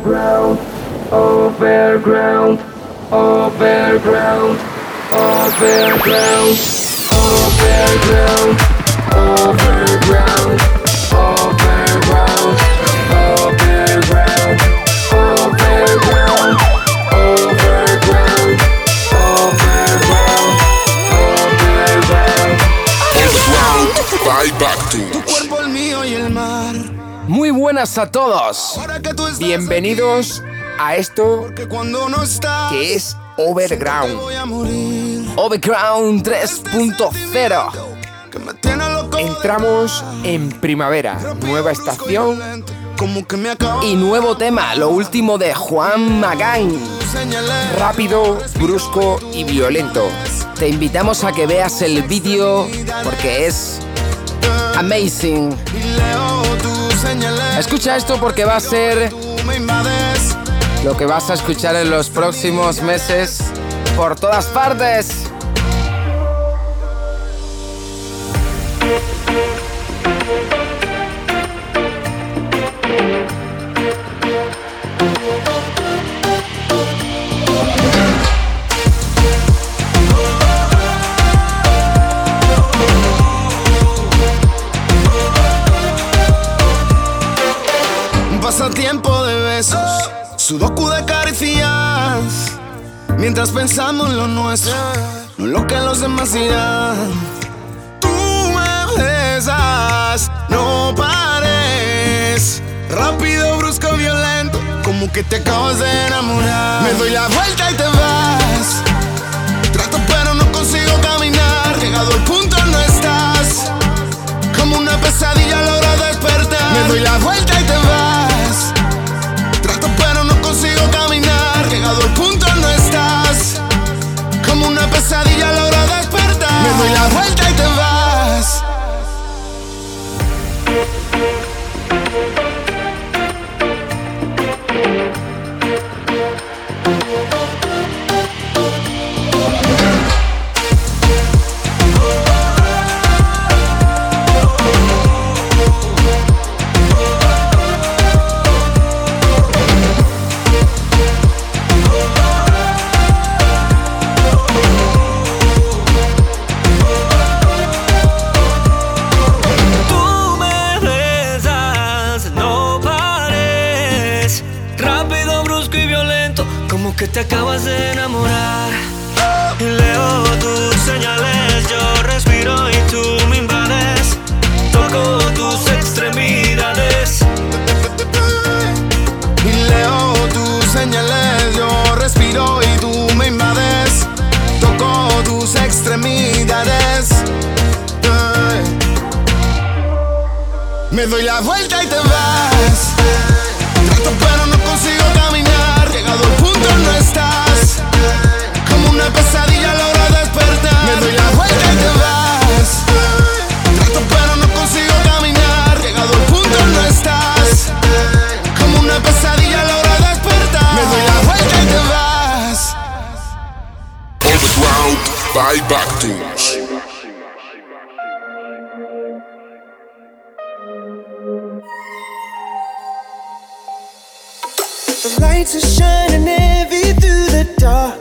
overground, overground, overground, overground, overground, overground, overground, overground, overground, overground, overground, overground. Bye back to. Muy buenas a todos. Bienvenidos a esto que es Overground. Overground 3.0. Entramos en primavera, nueva estación y nuevo tema, lo último de Juan Magán. Rápido, brusco y violento. Te invitamos a que veas el vídeo porque es amazing. Escucha esto porque va a ser lo que vas a escuchar en los próximos meses por todas partes. besos, sudoku de caricias. Mientras pensamos en lo nuestro, no en lo que los demás dirán. Tú me besas, no pares. Rápido, brusco, violento, como que te acabas de enamorar. Me doy la vuelta y te vas. The lights are shining heavy through the dark.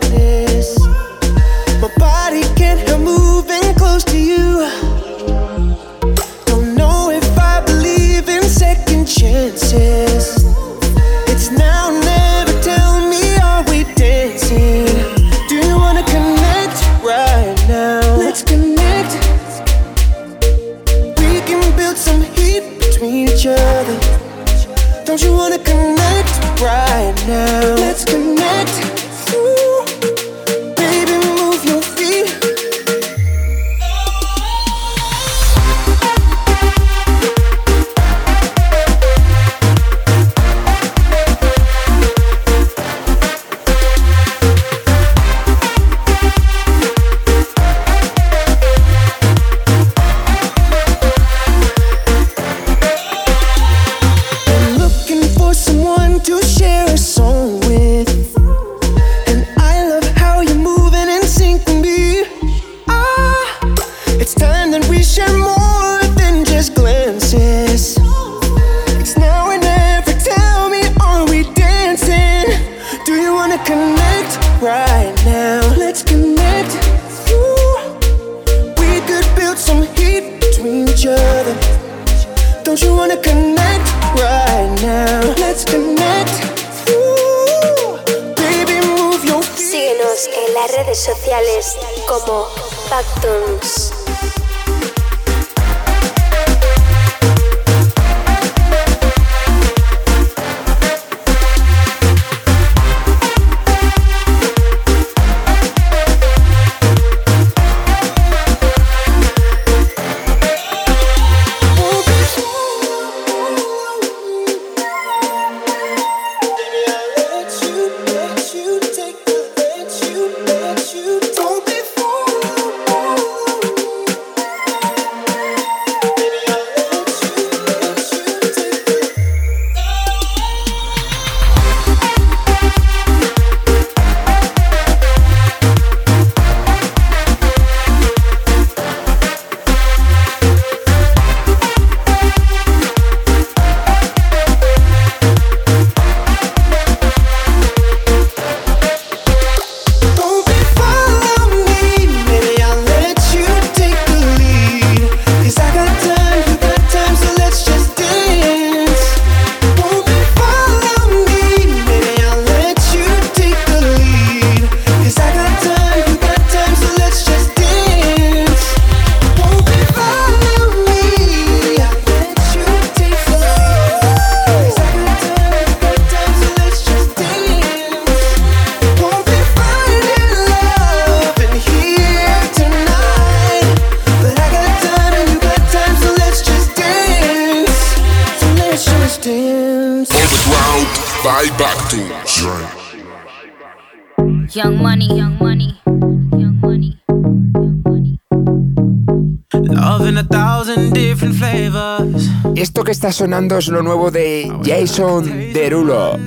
Sonando es lo nuevo de Jason Derulo.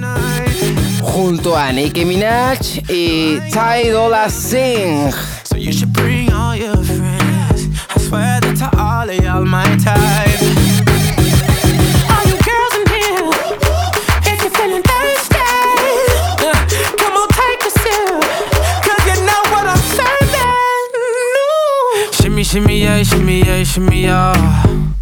Junto a Nicki Minaj y Ty Dolla Singh. So you should bring all your friends. I swear that to all of y'all my type. shimmy yeah, shimmy yeah, shimmy yeah.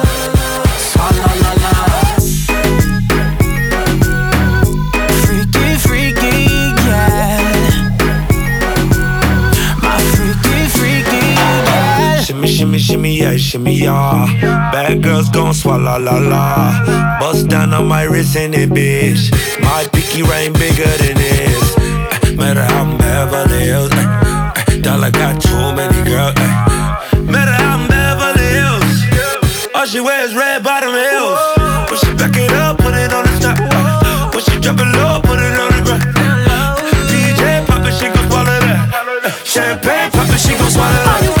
Shimmy, yeah, shimmy, yeah. Bad girls gon' swallow la la. Bust down on my wrist in it, bitch. My pinky ring bigger than this. Uh, matter how I'm Beverly Hills. Uh, dollar got too many girls. Uh, matter how I'm Beverly Hills. All she wears red bottom heels. When she back it up, put it on the top. Uh, when she drop it low, put it on the ground. DJ pop it, she gon' swallow that. Champagne pop it, she gon' swallow that.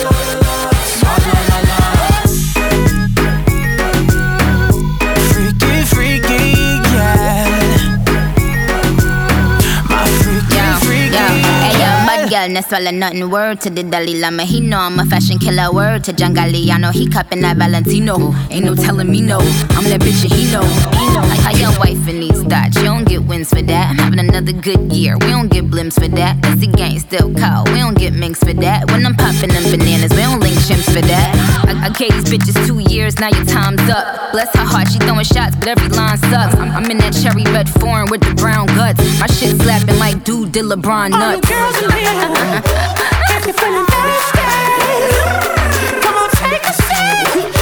No swallow nothing. Word to the Dalai Lama, he know I'm a fashion killer. Word to John Galliano, he cupping that Valentino. Ain't no telling me no, I'm that bitch and he know. How your wife in these thoughts, you don't get wins for that. I'm having another good year, we don't get blimps for that. That's the gang still call, we don't get minks for that. When I'm popping them bananas, we don't link chimps for that. I, I gave these bitches two years, now your time's up. Bless her heart, she throwing shots, but every line sucks. I'm, I'm in that cherry red foreign with the brown guts. My shit slapping like dude did LeBron nuts. All the girls in here. If you're feeling thirsty, come on, take a sip.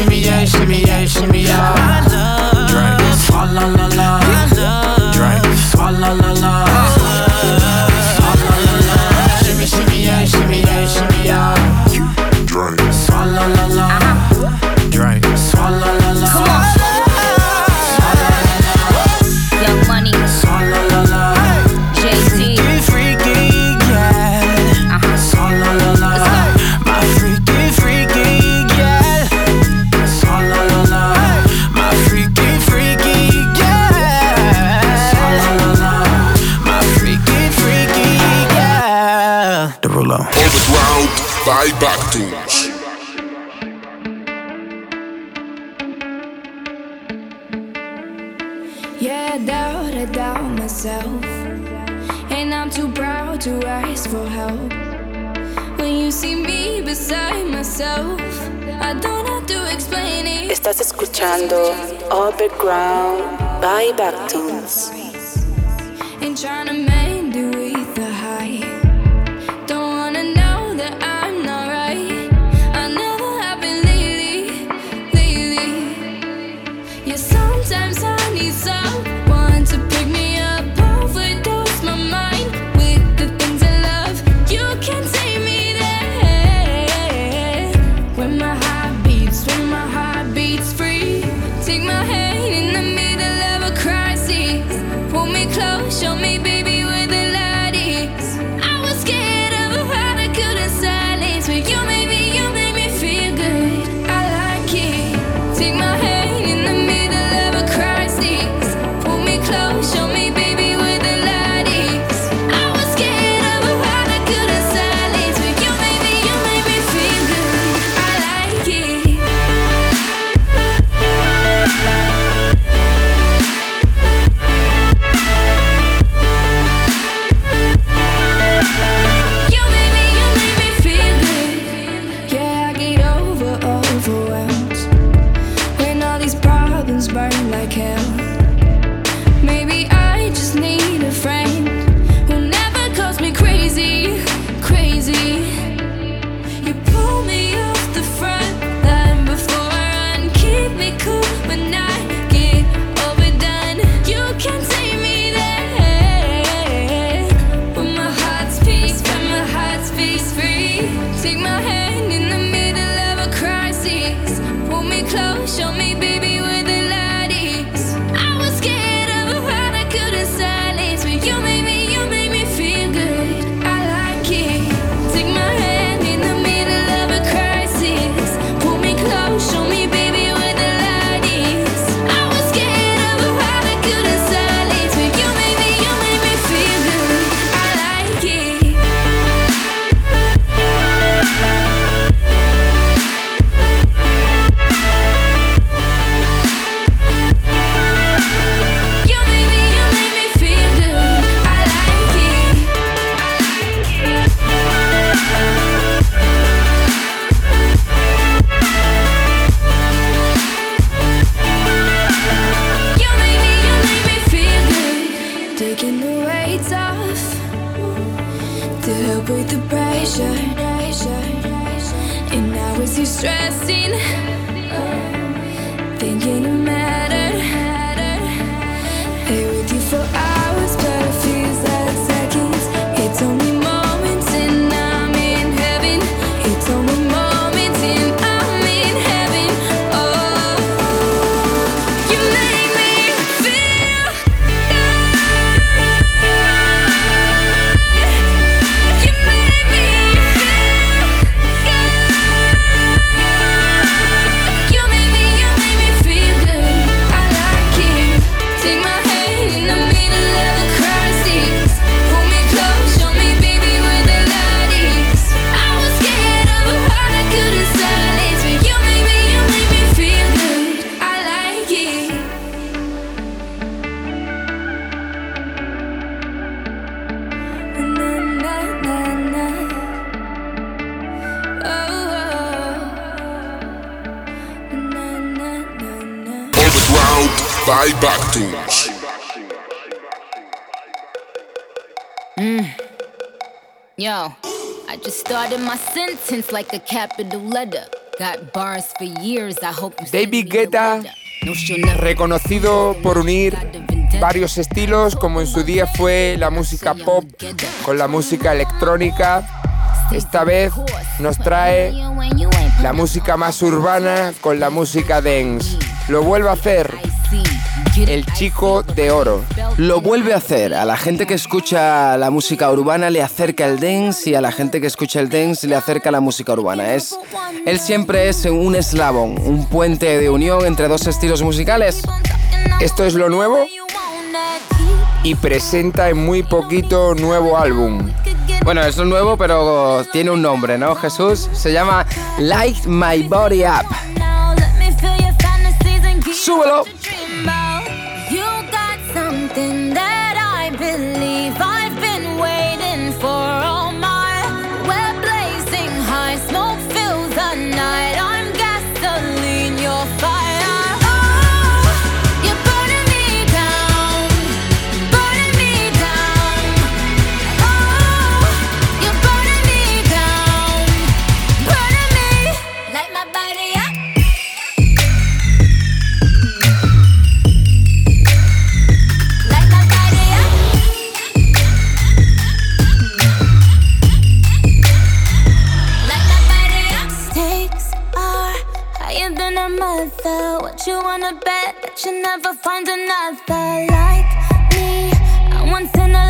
Shimmy, shimmy, yeah, shimmy, yeah, shimmy, yeah. I love. Drink. Swalla la la. Drink. Swalla la la. ask for help. When you see me beside myself, I don't have to explain it. Estás escuchando Orbit Ground by Backtones. Ain't trying to David Guetta, reconocido por unir varios estilos, como en su día fue la música pop con la música electrónica. Esta vez nos trae la música más urbana con la música dance. Lo vuelve a hacer el chico de oro. Lo vuelve a hacer. A la gente que escucha la música urbana le acerca el dance y a la gente que escucha el dance le acerca la música urbana. Es, él siempre es un eslabón, un puente de unión entre dos estilos musicales. Esto es lo nuevo y presenta en muy poquito nuevo álbum. Bueno, es lo nuevo, pero tiene un nombre, ¿no, Jesús? Se llama Light My Body Up. ¡Súbelo! you'll never find another like me. I once in a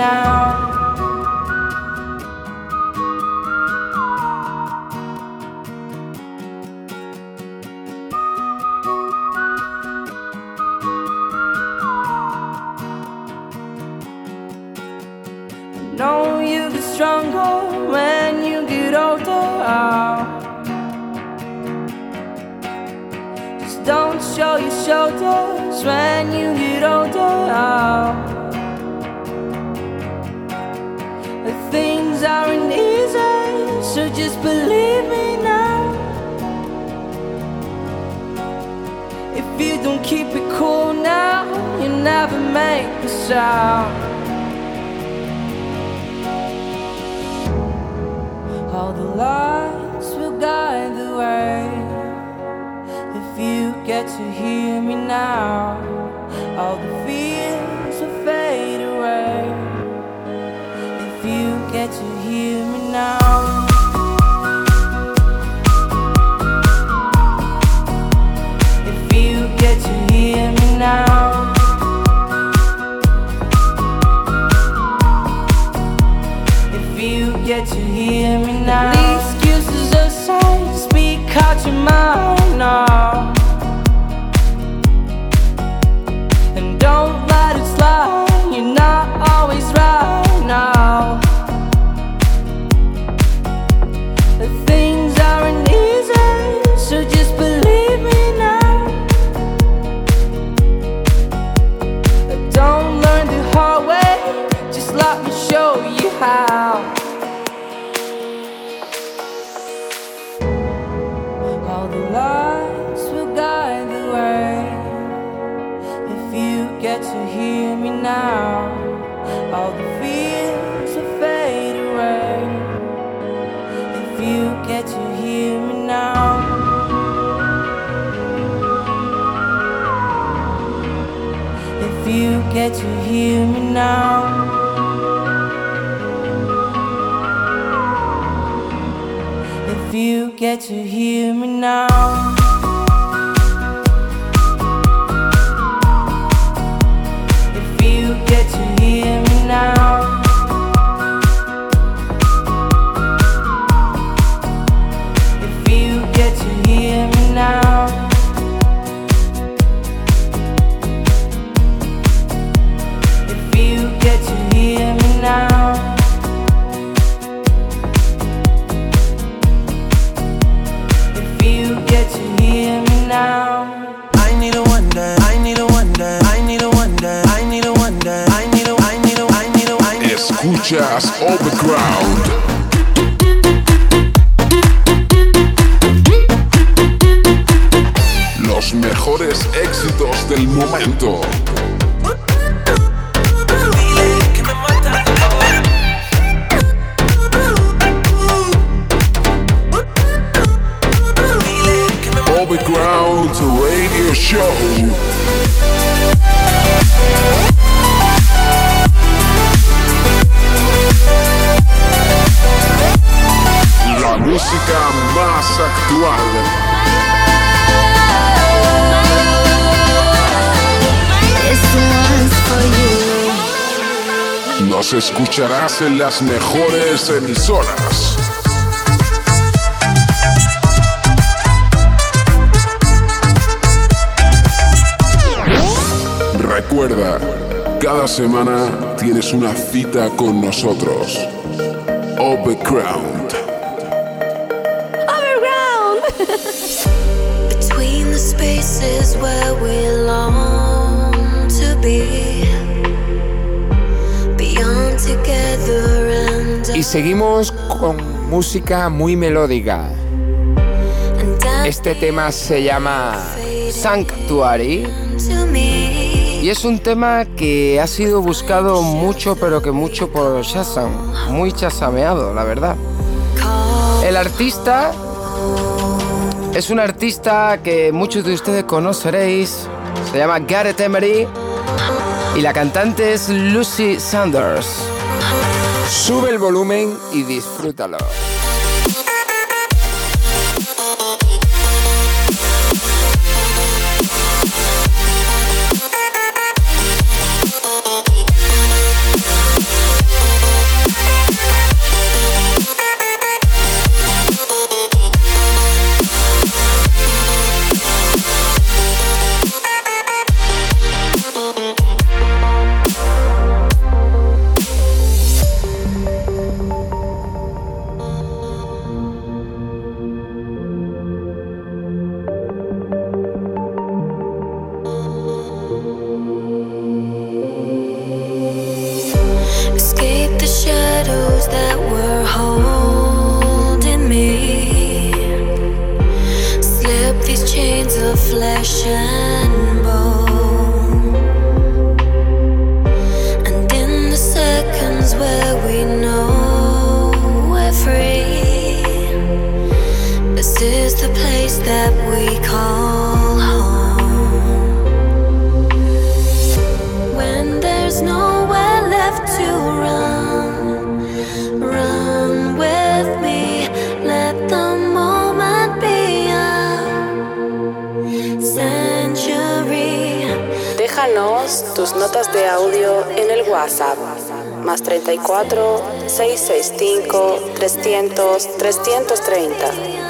now. Don't keep it cool now. You never make a sound. All the lights will guide the way. If you get to hear me now, all the fears will fade away. If you get to hear me now. Get to hear me now. If you get to hear me now. Los mejores éxitos del momento. Escucharás en las mejores emisoras. Recuerda, cada semana tienes una cita con nosotros. Overground. Between the spaces where we long to be. Y seguimos con música muy melódica. Este tema se llama Sanctuary. Y es un tema que ha sido buscado mucho, pero que mucho por Shazam. Muy chasameado, la verdad. El artista es un artista que muchos de ustedes conoceréis. Se llama Gareth Emery. Y la cantante es Lucy Sanders. Sube el volumen y disfrútalo. Notas de audio en el WhatsApp. Más 34 665 300 330.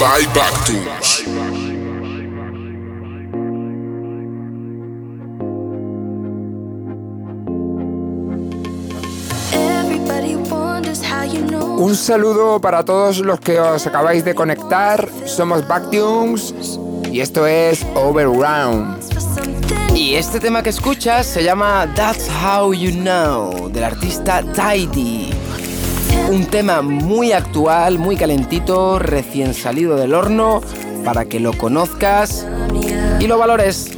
By Bactus. Everybody wonders how you know. Un saludo para todos los que os acabáis de conectar. Somos Backtunes y esto es Overground. Y este tema que escuchas se llama That's How You Know, del artista Tidy. Un tema muy actual, muy calentito, recién salido del horno, para que lo conozcas y lo valores.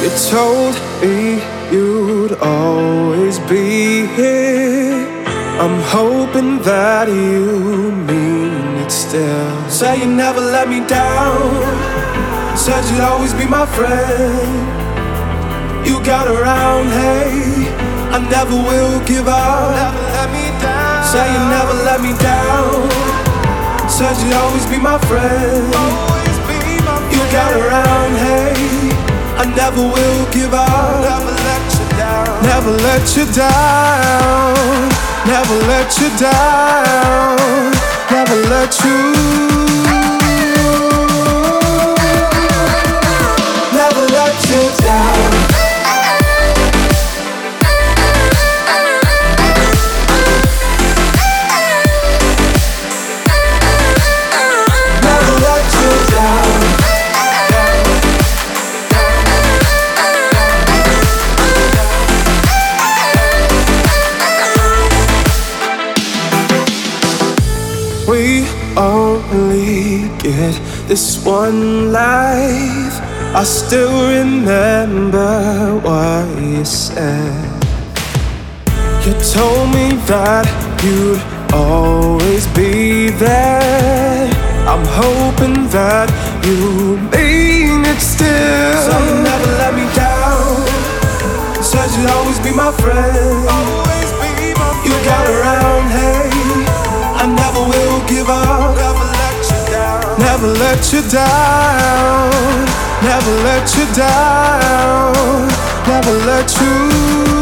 You told me you'd always be here. I'm hoping that you mean it still. Say you never let me down. Said you'd always be my friend. You got around, hey. I never will give up. Never let me down. Say you never let me down. Said you'd always be my friend got around, hey. I never will give up. Never let you down. Never let you down. Never let you down. Never let you. Never let you down. One life. I still remember what you said. You told me that you'd always be there. I'm hoping that you mean it still. So you never let me down. Said you'd always be my friend. Let you down. Never let you down. Never let you.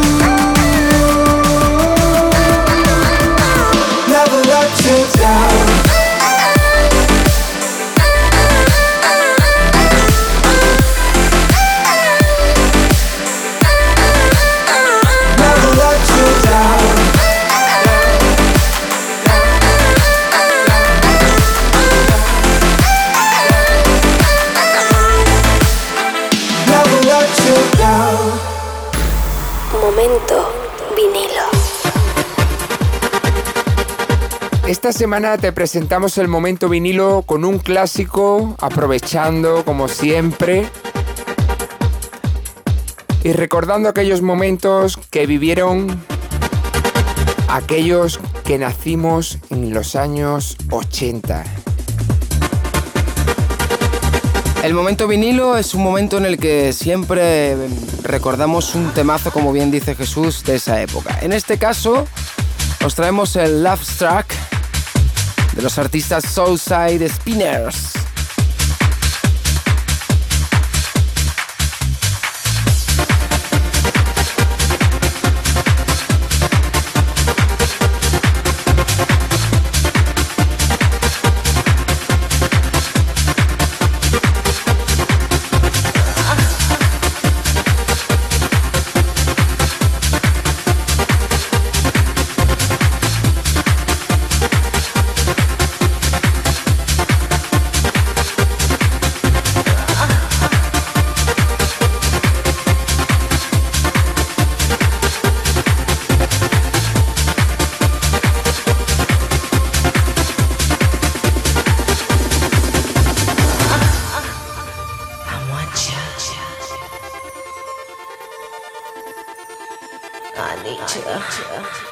Esta semana te presentamos el momento vinilo con un clásico, aprovechando como siempre y recordando aquellos momentos que vivieron aquellos que nacimos en los años 80. El momento vinilo es un momento en el que siempre recordamos un temazo, como bien dice Jesús, de esa época. En este caso, os traemos el Love Track de los artistas Soulside Spinners. I need you.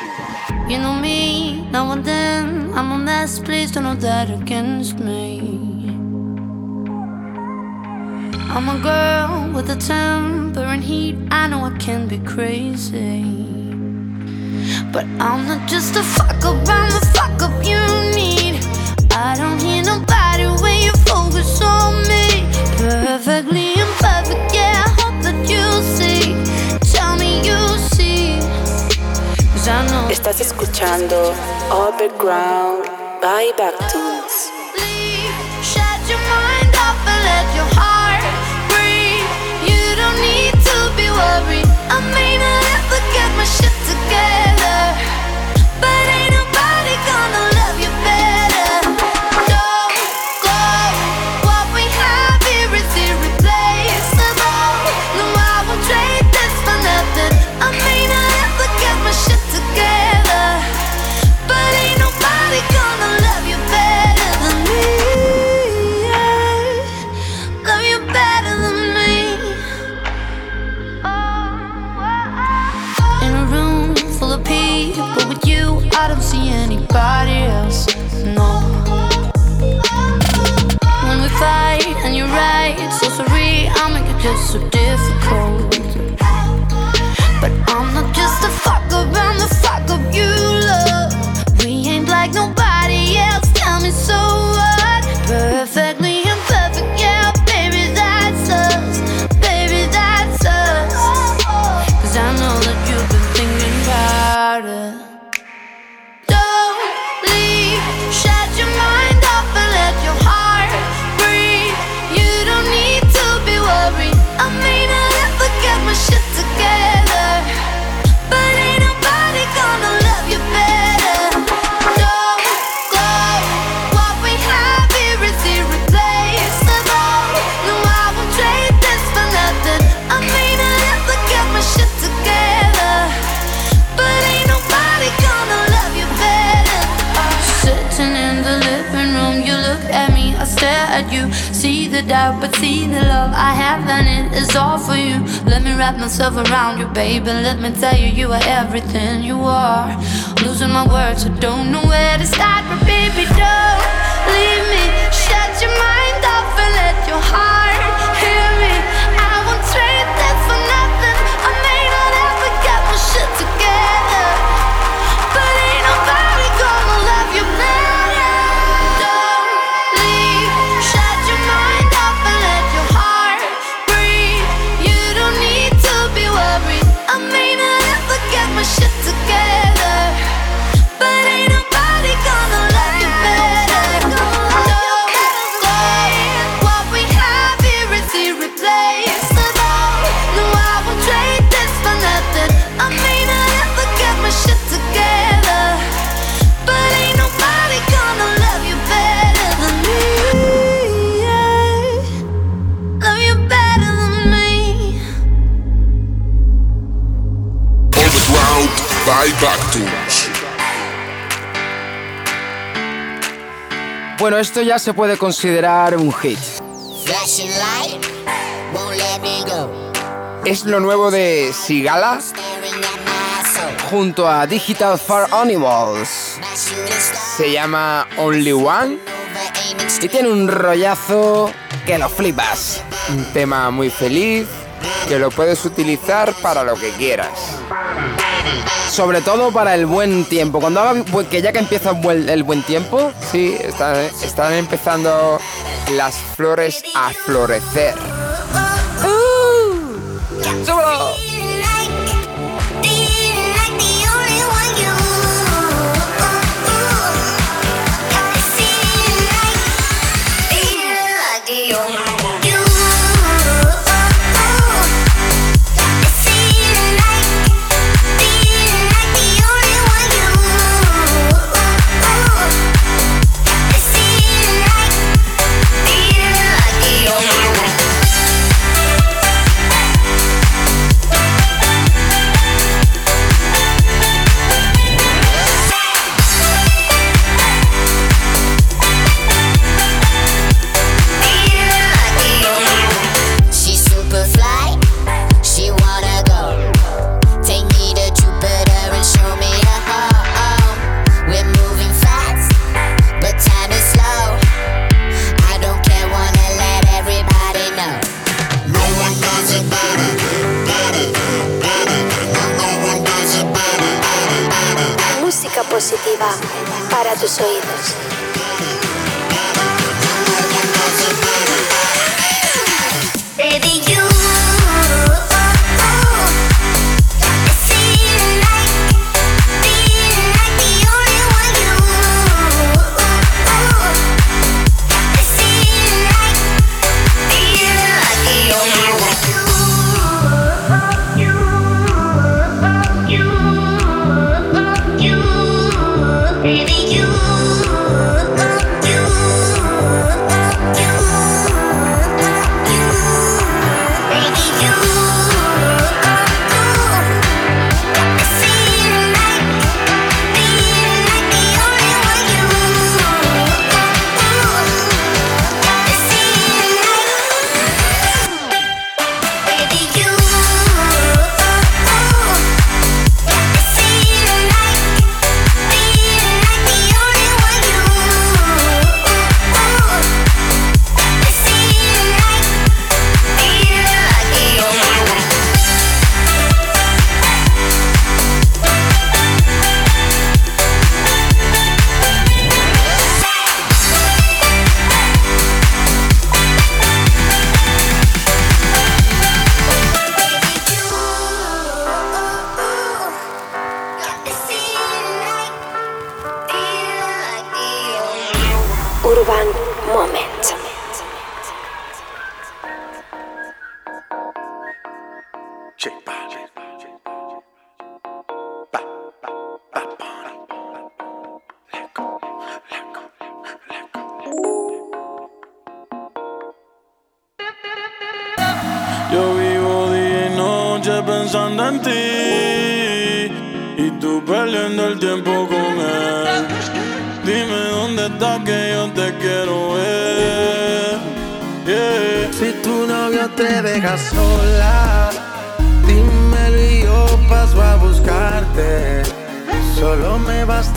You know me, now and then I'm a mess, please don't hold that against me. I'm a girl with a temper and heat, I know I can be crazy. But I'm not just a fuck up, I'm the fuck up you need. I don't hear nobody when you focus on me. Perfectly imperfect, yeah, I hope that you see. Tell me you ya no. Estás escuchando Overground by Backtunes. Shut your mind off and let your heart breathe. You don't need to be worried. I may not ever get my shit together. so difficult. Is all for you. Let me wrap myself around you, baby. Let me tell you, you are everything you are. Losing my words, I don't know where to start, but baby, don't leave me. Shut your mind off and let your heart Bueno, esto ya se puede considerar un hit. Es lo nuevo de Sigala Junto a Digital Far Animals. Se llama Only One. Y tiene un rollazo que lo flipas. Un tema muy feliz que lo puedes utilizar para lo que quieras. Sobre todo para el buen tiempo. Cuando haga, que ya que empieza el buen tiempo, Sí, están, están empezando las flores a florecer. She's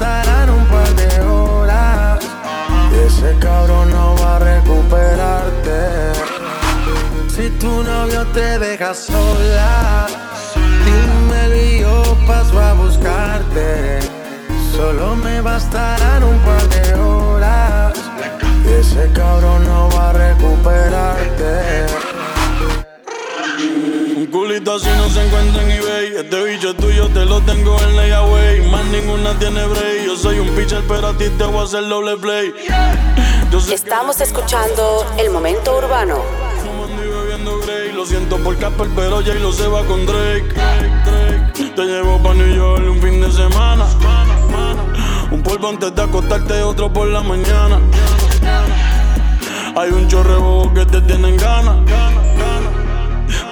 bastarán un par de horas. Y ese cabrón no va a recuperarte. Si tu novio te deja sola, dímelo y yo paso a buscarte. Solo me bastarán un par de horas. Y ese cabrón no va a recuperarte. Un culito así no se encuentra en eBay. Este bicho es tuyo, te lo tengo en layaway. Más ninguna tiene break. Yo soy un pitcher, pero a ti te voy a hacer doble play. Estamos escuchando el momento urbano. bebiendo Grey. Lo siento por Casper, pero Jay lo se va con Drake. Te llevo pa' New York un fin de semana. Un polvo antes de acostarte, otro por la mañana. Hay un chorrebo que te tienen ganas.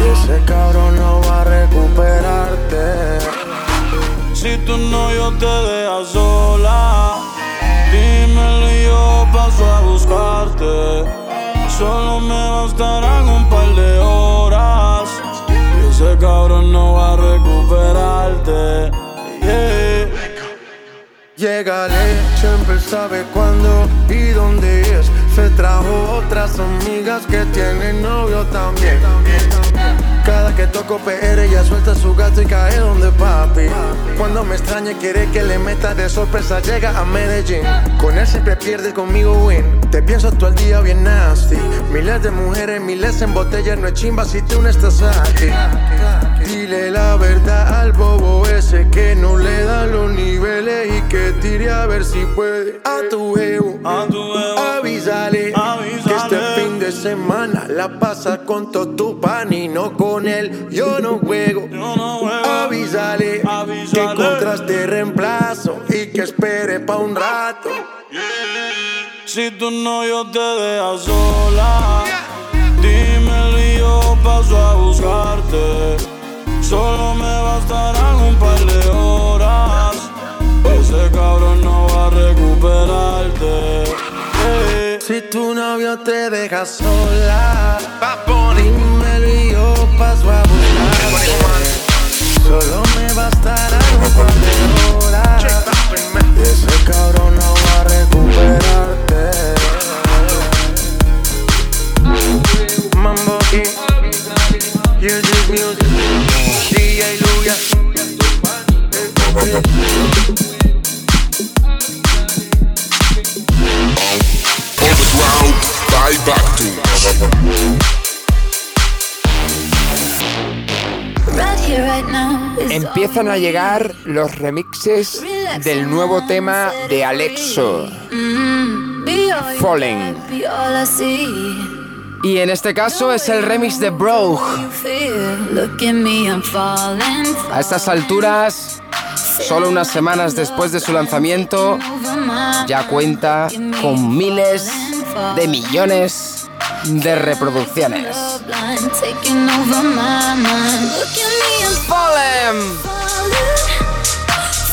Y ese cabrón no va a recuperarte. Si tu novio te deja sola, dímelo y yo paso a buscarte. Solo me bastarán un par de horas. Y ese cabrón no va a recuperarte. Yeah. Llegale, siempre sabe cuándo y dónde es. Se trajo otras amigas que tienen novio también. Cada que toco PR ella suelta su gato y cae donde papi. Cuando me extraña quiere que le meta de sorpresa llega a Medellín. Con él siempre pierde, conmigo win. Te pienso todo el día bien nasty. Miles de mujeres, miles en botellas, no es chimba si tú no estás aquí. Dile la verdad al bobo ese que no le da los niveles y que tire a ver si puede. A tu ego, avísale, que este fin de semana la pasa con todo tu pan y no con él. Yo no juego, avísale, que encontraste reemplazo y que espere pa' un rato. Si tu novio te deja sola, dímelo y yo paso a buscarte. Solo me bastarán un par de horas. Ese cabrón no va a recuperarte. Si tu novio te deja sola, dímelo y yo paso a buscarte. Solo me bastarán un par de horas. Ese cabrón no va a recuperarte. Mambo you just music. DJ Luya. Empiezan a llegar los remixes del nuevo tema de Alexo, Mm, I see. Y en este caso es el remix de Brogue. A estas alturas, solo unas semanas después de su lanzamiento, ya cuenta con miles de millones de reproducciones.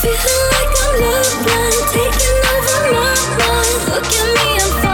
Feeling like love taking over my mind. Look at me, I'm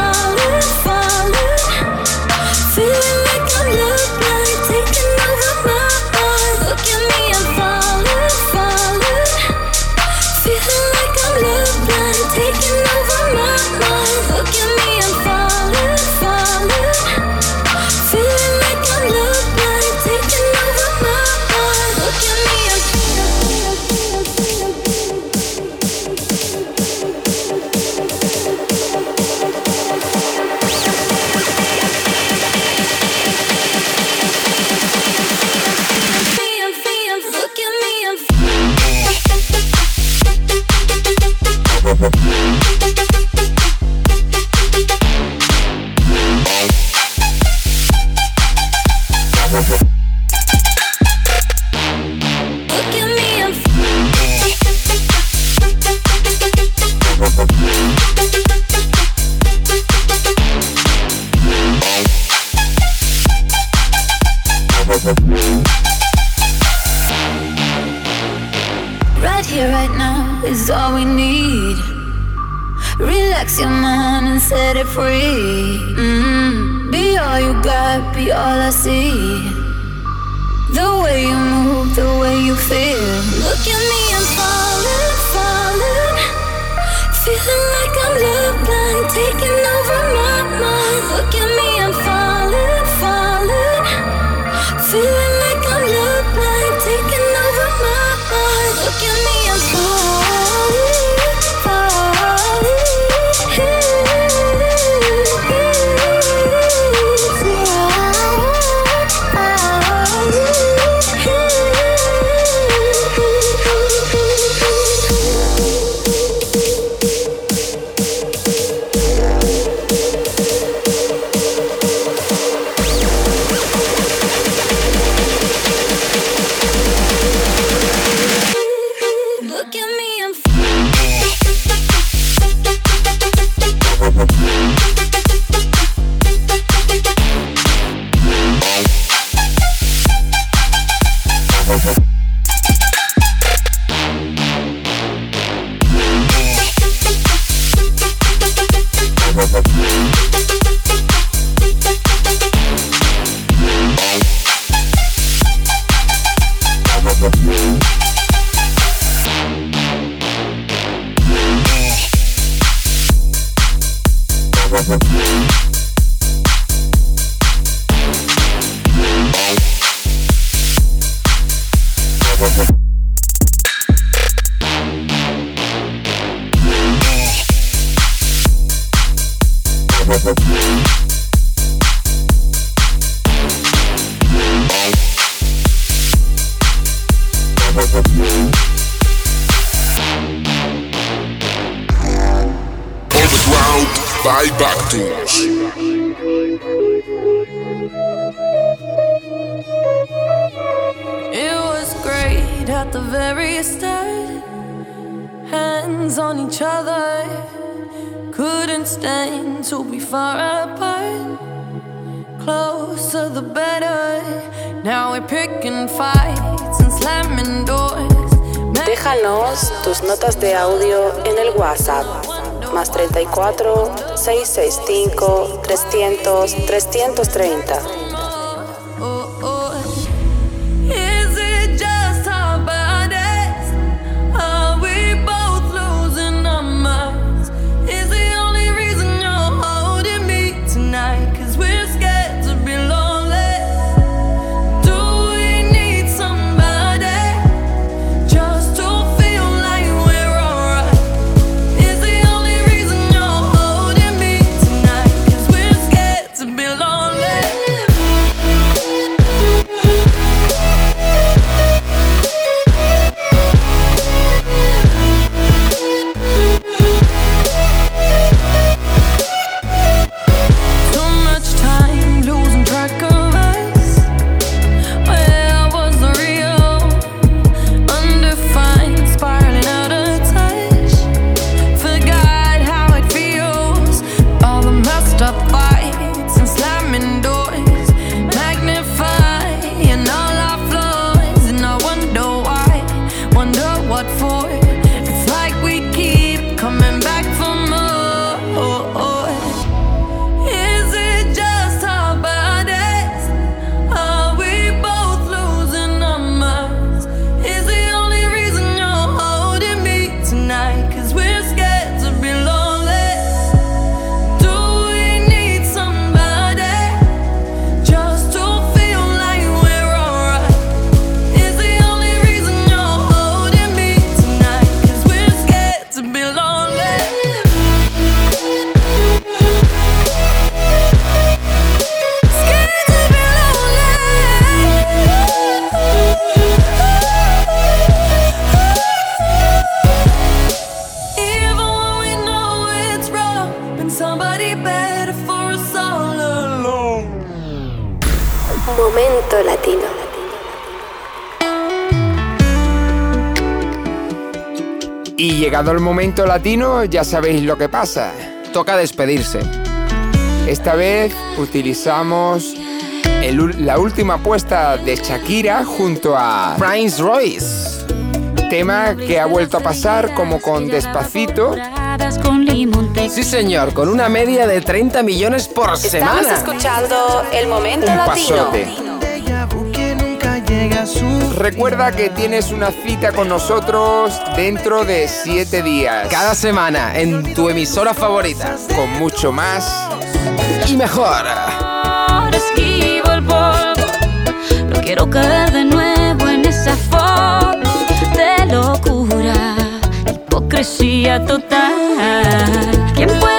the. Now and. Déjanos tus notas de audio en el WhatsApp. Más 34 665 300 330. Llegado el momento latino, ya sabéis lo que pasa. Toca despedirse. Esta vez utilizamos el, la última apuesta de Shakira junto a Prince Royce. Tema que ha vuelto a pasar como con despacito. Sí, señor, con una media de 30 millones por semana. Estamos escuchando el momento Un latino. Pasote. Recuerda que tienes una cita con nosotros dentro de siete días. Cada semana en tu emisora favorita. Con mucho más y mejor. Esquivo el polvo. No quiero caer de nuevo en esa foto de locura, hipocresía total. ¿Quién puede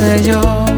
no